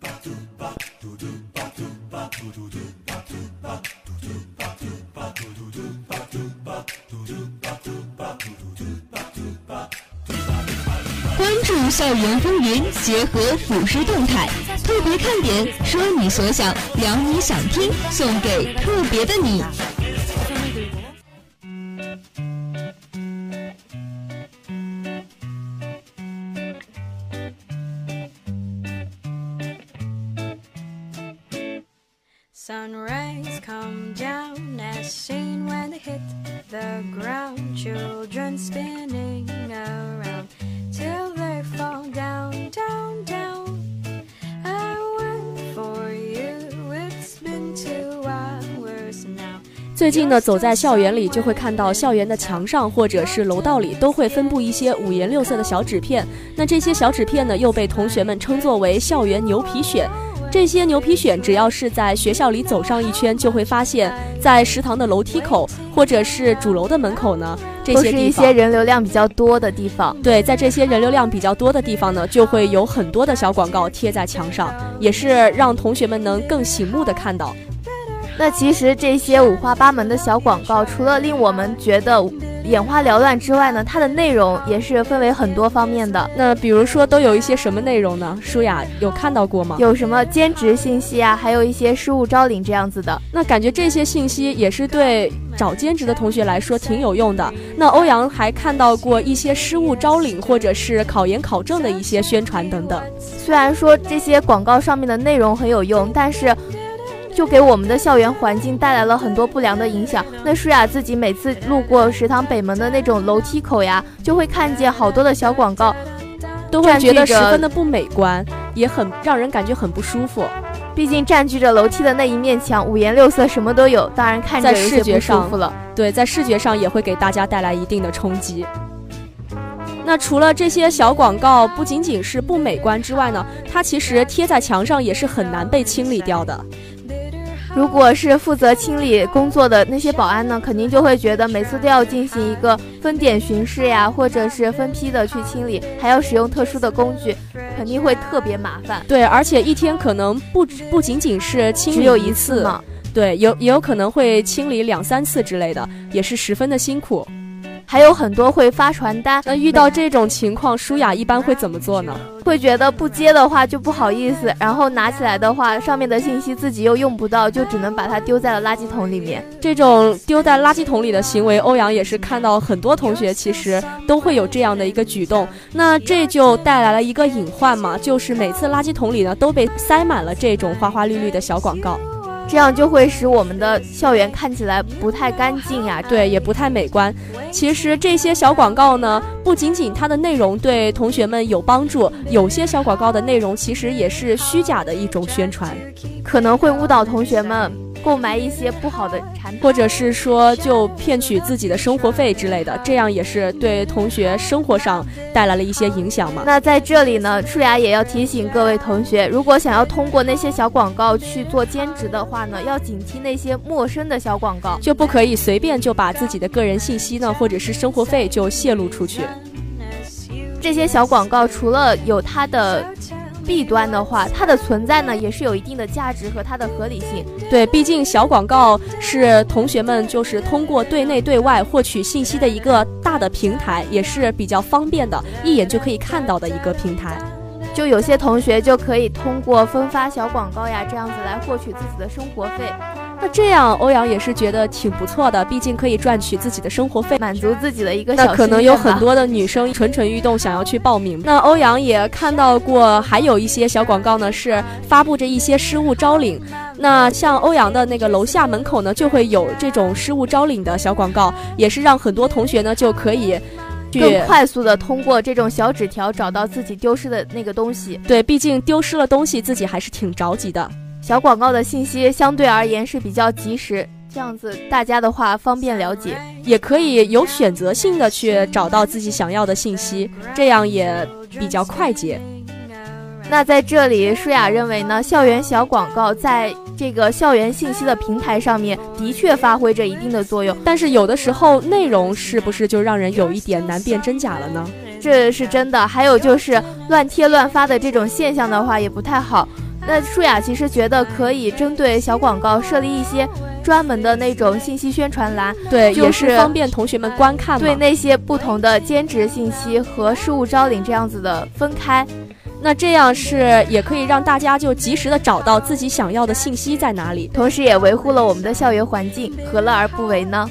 关注校园风云，结合辅师动态，特别看点，说你所想，聊你想听，送给特别的你。Sunrise come down as seen when they hit the ground. Children spinning around till they fall down, down, down. I wait for you. It's been two hours now. 最近呢，走在校园里，就会看到校园的墙上或者是楼道里都会分布一些五颜六色的小纸片。那这些小纸片呢，又被同学们称作为校园牛皮癣。这些牛皮癣，只要是在学校里走上一圈，就会发现，在食堂的楼梯口或者是主楼的门口呢，这些都是一些人流量比较多的地方。对，在这些人流量比较多的地方呢，就会有很多的小广告贴在墙上，也是让同学们能更醒目的看到。那其实这些五花八门的小广告，除了令我们觉得眼花缭乱之外呢，它的内容也是分为很多方面的。那比如说都有一些什么内容呢？舒雅有看到过吗？有什么兼职信息啊，还有一些失物招领这样子的。那感觉这些信息也是对找兼职的同学来说挺有用的。那欧阳还看到过一些失物招领或者是考研考证的一些宣传等等。虽然说这些广告上面的内容很有用，但是。就给我们的校园环境带来了很多不良的影响。那舒雅自己每次路过食堂北门的那种楼梯口呀，就会看见好多的小广告，都会觉得十分的不美观，也很让人感觉很不舒服。毕竟占据着楼梯的那一面墙，五颜六色，什么都有，当然看着在视觉上服了。对，在视觉上也会给大家带来一定的冲击。那除了这些小广告不仅仅是不美观之外呢，它其实贴在墙上也是很难被清理掉的。如果是负责清理工作的那些保安呢，肯定就会觉得每次都要进行一个分点巡视呀，或者是分批的去清理，还要使用特殊的工具，肯定会特别麻烦。对，而且一天可能不不仅仅是清理一次嘛，对，有也有可能会清理两三次之类的，也是十分的辛苦。还有很多会发传单，那遇到这种情况，舒雅一般会怎么做呢？会觉得不接的话就不好意思，然后拿起来的话，上面的信息自己又用不到，就只能把它丢在了垃圾桶里面。这种丢在垃圾桶里的行为，欧阳也是看到很多同学其实都会有这样的一个举动。那这就带来了一个隐患嘛，就是每次垃圾桶里呢都被塞满了这种花花绿绿的小广告。这样就会使我们的校园看起来不太干净呀，对，也不太美观。其实这些小广告呢，不仅仅它的内容对同学们有帮助，有些小广告的内容其实也是虚假的一种宣传，可能会误导同学们。购买一些不好的产品，或者是说就骗取自己的生活费之类的，这样也是对同学生活上带来了一些影响嘛。那在这里呢，舒雅也要提醒各位同学，如果想要通过那些小广告去做兼职的话呢，要警惕那些陌生的小广告，就不可以随便就把自己的个人信息呢，或者是生活费就泄露出去。这些小广告除了有它的。弊端的话，它的存在呢也是有一定的价值和它的合理性。对，毕竟小广告是同学们就是通过对内对外获取信息的一个大的平台，也是比较方便的，一眼就可以看到的一个平台。就有些同学就可以通过分发小广告呀，这样子来获取自己的生活费。那这样，欧阳也是觉得挺不错的，毕竟可以赚取自己的生活费，满足自己的一个。那可能有很多的女生蠢蠢欲动，想要去报名。那欧阳也看到过，还有一些小广告呢，是发布着一些失物招领。那像欧阳的那个楼下门口呢，就会有这种失物招领的小广告，也是让很多同学呢就可以更快速的通过这种小纸条找到自己丢失的那个东西。对，毕竟丢失了东西，自己还是挺着急的。小广告的信息相对而言是比较及时，这样子大家的话方便了解，也可以有选择性的去找到自己想要的信息，这样也比较快捷。那在这里，舒雅认为呢，校园小广告在这个校园信息的平台上面的确发挥着一定的作用，但是有的时候内容是不是就让人有一点难辨真假了呢？这是真的。还有就是乱贴乱发的这种现象的话，也不太好。那舒雅其实觉得可以针对小广告设立一些专门的那种信息宣传栏，对，就是方便同学们观看。对那些不同的兼职信息和事务招领这样子的分开，那这样是也可以让大家就及时的找到自己想要的信息在哪里，同时也维护了我们的校园环境，何乐而不为呢？